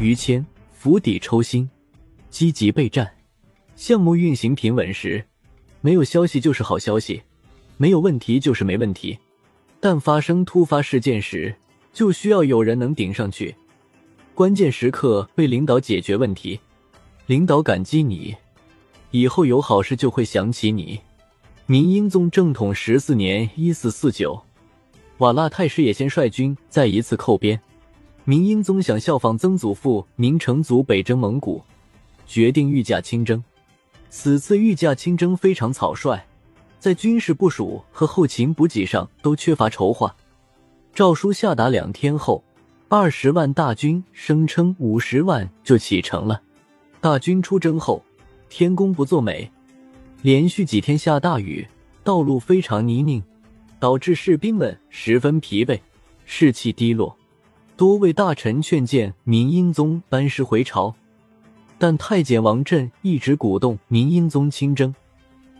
于谦釜底抽薪，积极备战。项目运行平稳时，没有消息就是好消息，没有问题就是没问题。但发生突发事件时，就需要有人能顶上去。关键时刻为领导解决问题，领导感激你，以后有好事就会想起你。明英宗正统十四年（一四四九），瓦剌太师也先率军再一次寇边。明英宗想效仿曾祖父明成祖北征蒙古，决定御驾亲征。此次御驾亲征非常草率，在军事部署和后勤补给上都缺乏筹划。诏书下达两天后。二十万大军声称五十万就启程了。大军出征后，天公不作美，连续几天下大雨，道路非常泥泞，导致士兵们十分疲惫，士气低落。多位大臣劝谏明英宗班师回朝，但太监王振一直鼓动明英宗亲征，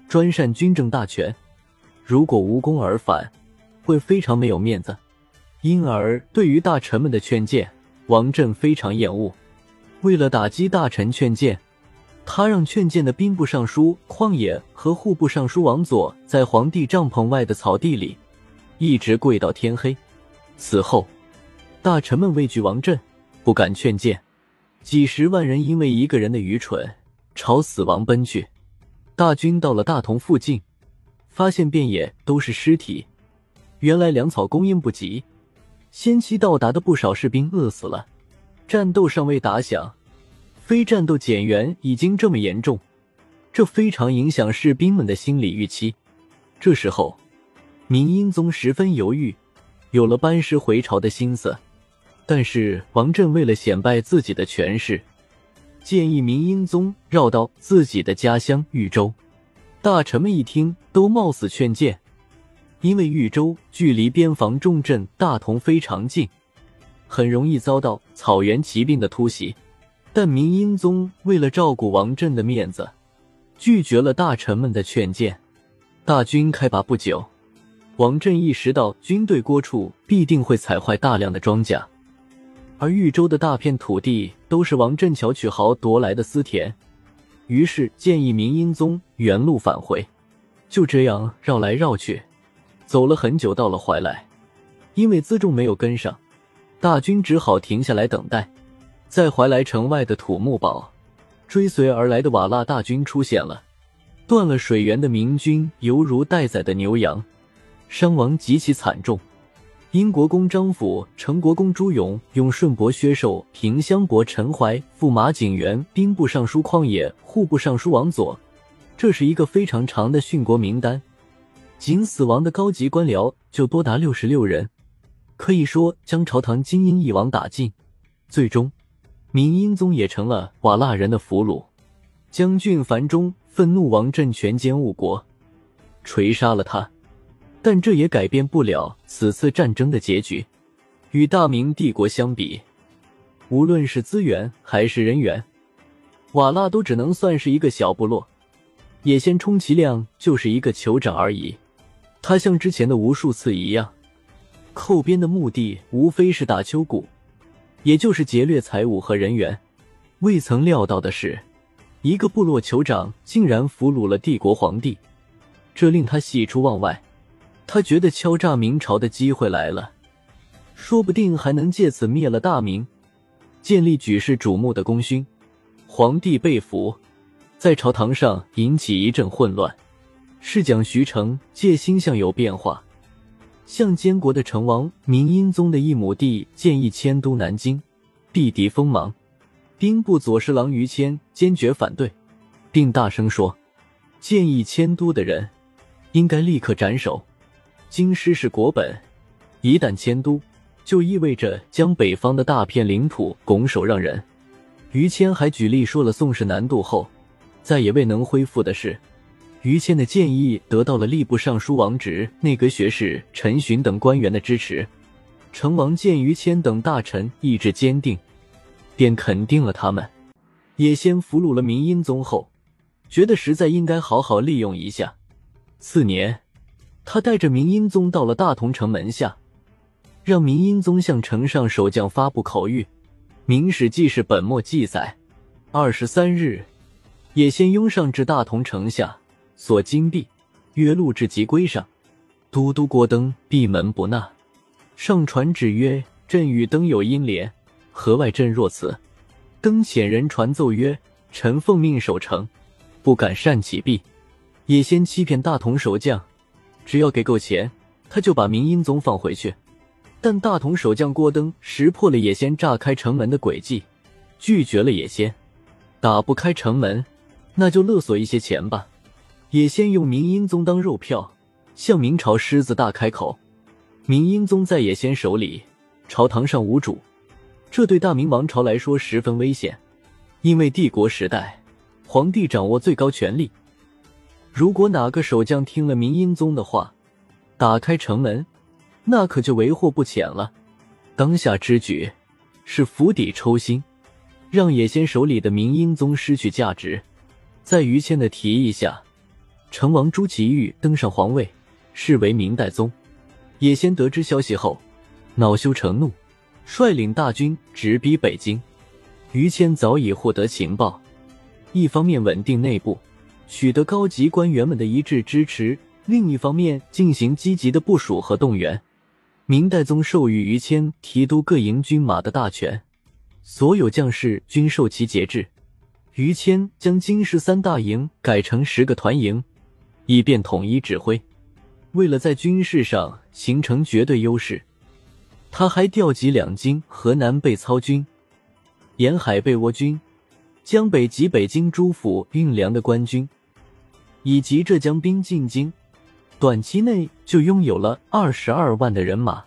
专擅军政大权，如果无功而返，会非常没有面子。因而，对于大臣们的劝谏，王振非常厌恶。为了打击大臣劝谏，他让劝谏的兵部尚书旷野和户部尚书王佐在皇帝帐篷外的草地里一直跪到天黑。此后，大臣们畏惧王振，不敢劝谏，几十万人因为一个人的愚蠢朝死亡奔去。大军到了大同附近，发现遍野都是尸体，原来粮草供应不及。先期到达的不少士兵饿死了，战斗尚未打响，非战斗减员已经这么严重，这非常影响士兵们的心理预期。这时候，明英宗十分犹豫，有了班师回朝的心思。但是王振为了显摆自己的权势，建议明英宗绕到自己的家乡豫州。大臣们一听，都冒死劝谏。因为豫州距离边防重镇大同非常近，很容易遭到草原骑兵的突袭。但明英宗为了照顾王振的面子，拒绝了大臣们的劝谏。大军开拔不久，王振意识到军队过处必定会踩坏大量的庄稼，而豫州的大片土地都是王振巧取豪夺来的私田，于是建议明英宗原路返回。就这样绕来绕去。走了很久，到了怀来，因为辎重没有跟上，大军只好停下来等待。在怀来城外的土木堡，追随而来的瓦剌大军出现了。断了水源的明军犹如待宰的牛羊，伤亡极其惨重。英国公张辅、成国公朱勇、永顺伯薛寿、平襄伯陈怀、驸马景元、兵部尚书旷野、户部尚书王佐，这是一个非常长的殉国名单。仅死亡的高级官僚就多达六十六人，可以说将朝堂精英一网打尽。最终，明英宗也成了瓦剌人的俘虏。将军樊中愤怒王振权奸误国，锤杀了他。但这也改变不了此次战争的结局。与大明帝国相比，无论是资源还是人员，瓦剌都只能算是一个小部落。野先充其量就是一个酋长而已。他像之前的无数次一样，寇边的目的无非是打秋谷，也就是劫掠财物和人员。未曾料到的是，一个部落酋长竟然俘虏了帝国皇帝，这令他喜出望外。他觉得敲诈明朝的机会来了，说不定还能借此灭了大明，建立举世瞩目的功勋。皇帝被俘，在朝堂上引起一阵混乱。侍讲徐成借星象有变化，向监国的成王明英宗的一亩地建议迁都南京，避敌锋芒。兵部左侍郎于谦坚决反对，并大声说：“建议迁都的人应该立刻斩首。京师是国本，一旦迁都，就意味着将北方的大片领土拱手让人。”于谦还举例说了宋氏南渡后再也未能恢复的事。于谦的建议得到了吏部尚书王直、内阁学士陈询等官员的支持。成王见于谦等大臣意志坚定，便肯定了他们。也先俘虏了明英宗后，觉得实在应该好好利用一下。次年，他带着明英宗到了大同城门下，让明英宗向城上守将发布口谕，明史记事本末记载，二十三日，也先拥上至大同城下，所金币，约录至即归上。都督郭登闭门不纳，上传旨曰：“朕与登有姻连，何外朕若此？”登遣人传奏曰：“臣奉命守城，不敢擅起弊。”也先欺骗大同守将，只要给够钱，他就把明英宗放回去。但大同守将郭登识破了野仙炸开城门的诡计，拒绝了野仙。打不开城门，那就勒索一些钱吧。野仙用明英宗当肉票，向明朝狮子大开口。明英宗在野仙手里，朝堂上无主，这对大明王朝来说十分危险，因为帝国时代，皇帝掌握最高权力。如果哪个守将听了明英宗的话，打开城门。那可就为祸不浅了。当下之举是釜底抽薪，让野仙手里的明英宗失去价值。在于谦的提议下，成王朱祁钰登上皇位，是为明代宗。野仙得知消息后，恼羞成怒，率领大军直逼北京。于谦早已获得情报，一方面稳定内部，取得高级官员们的一致支持；另一方面进行积极的部署和动员。明代宗授予于谦提督各营军马的大权，所有将士均受其节制。于谦将京师三大营改成十个团营，以便统一指挥。为了在军事上形成绝对优势，他还调集两京河南备操军、沿海备倭军、江北及北京诸府运粮的官军，以及浙江兵进京。短期内就拥有了二十二万的人马，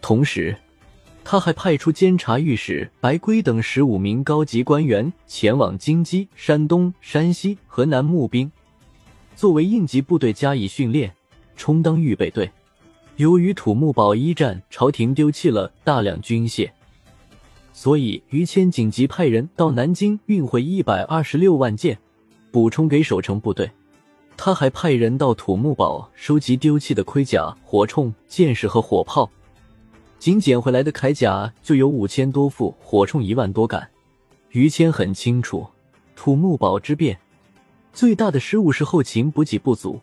同时，他还派出监察御史白圭等十五名高级官员前往京畿、山东、山西、河南募兵，作为应急部队加以训练，充当预备队。由于土木堡一战，朝廷丢弃了大量军械，所以于谦紧急派人到南京运回一百二十六万件，补充给守城部队。他还派人到土木堡收集丢弃的盔甲、火铳、箭矢和火炮，仅捡回来的铠甲就有五千多副，火铳一万多杆。于谦很清楚，土木堡之变最大的失误是后勤补给不足，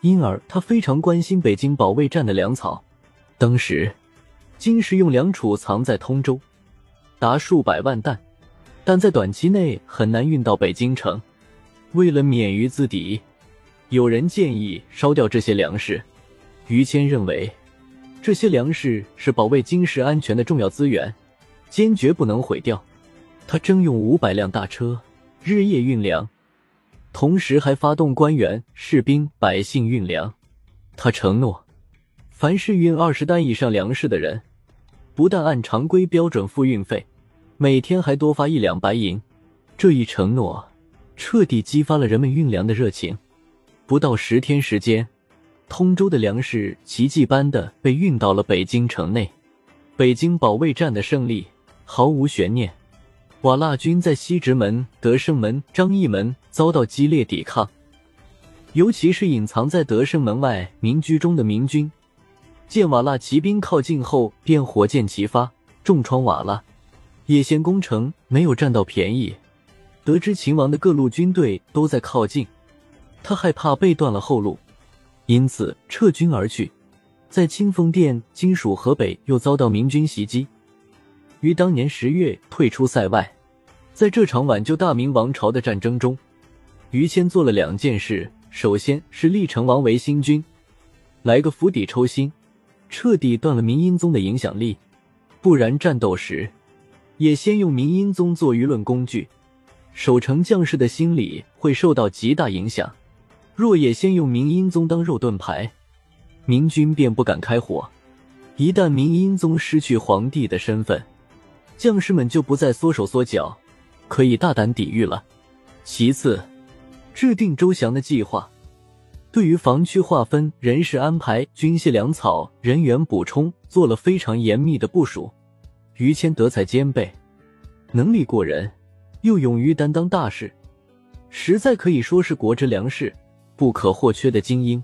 因而他非常关心北京保卫战的粮草。当时，金石用粮储藏在通州，达数百万担，但在短期内很难运到北京城。为了免于自敌。有人建议烧掉这些粮食，于谦认为这些粮食是保卫京师安全的重要资源，坚决不能毁掉。他征用五百辆大车，日夜运粮，同时还发动官员、士兵、百姓运粮。他承诺，凡是运二十担以上粮食的人，不但按常规标准付运费，每天还多发一两白银。这一承诺彻底激发了人们运粮的热情。不到十天时间，通州的粮食奇迹般的被运到了北京城内。北京保卫战的胜利毫无悬念。瓦剌军在西直门、德胜门、张义门遭到激烈抵抗，尤其是隐藏在德胜门外民居中的明军，见瓦剌骑兵靠近后，便火箭齐发，重创瓦剌。野先攻城没有占到便宜，得知秦王的各路军队都在靠近。他害怕被断了后路，因此撤军而去。在清风殿、金属河北又遭到明军袭击，于当年十月退出塞外。在这场挽救大明王朝的战争中，于谦做了两件事：首先是立成王为新君，来个釜底抽薪，彻底断了明英宗的影响力；不然战斗时，也先用明英宗做舆论工具，守城将士的心理会受到极大影响。若也先用明英宗当肉盾牌，明军便不敢开火。一旦明英宗失去皇帝的身份，将士们就不再缩手缩脚，可以大胆抵御了。其次，制定周详的计划，对于防区划分、人事安排、军械粮草、人员补充做了非常严密的部署。于谦德才兼备，能力过人，又勇于担当大事，实在可以说是国之良士。不可或缺的精英。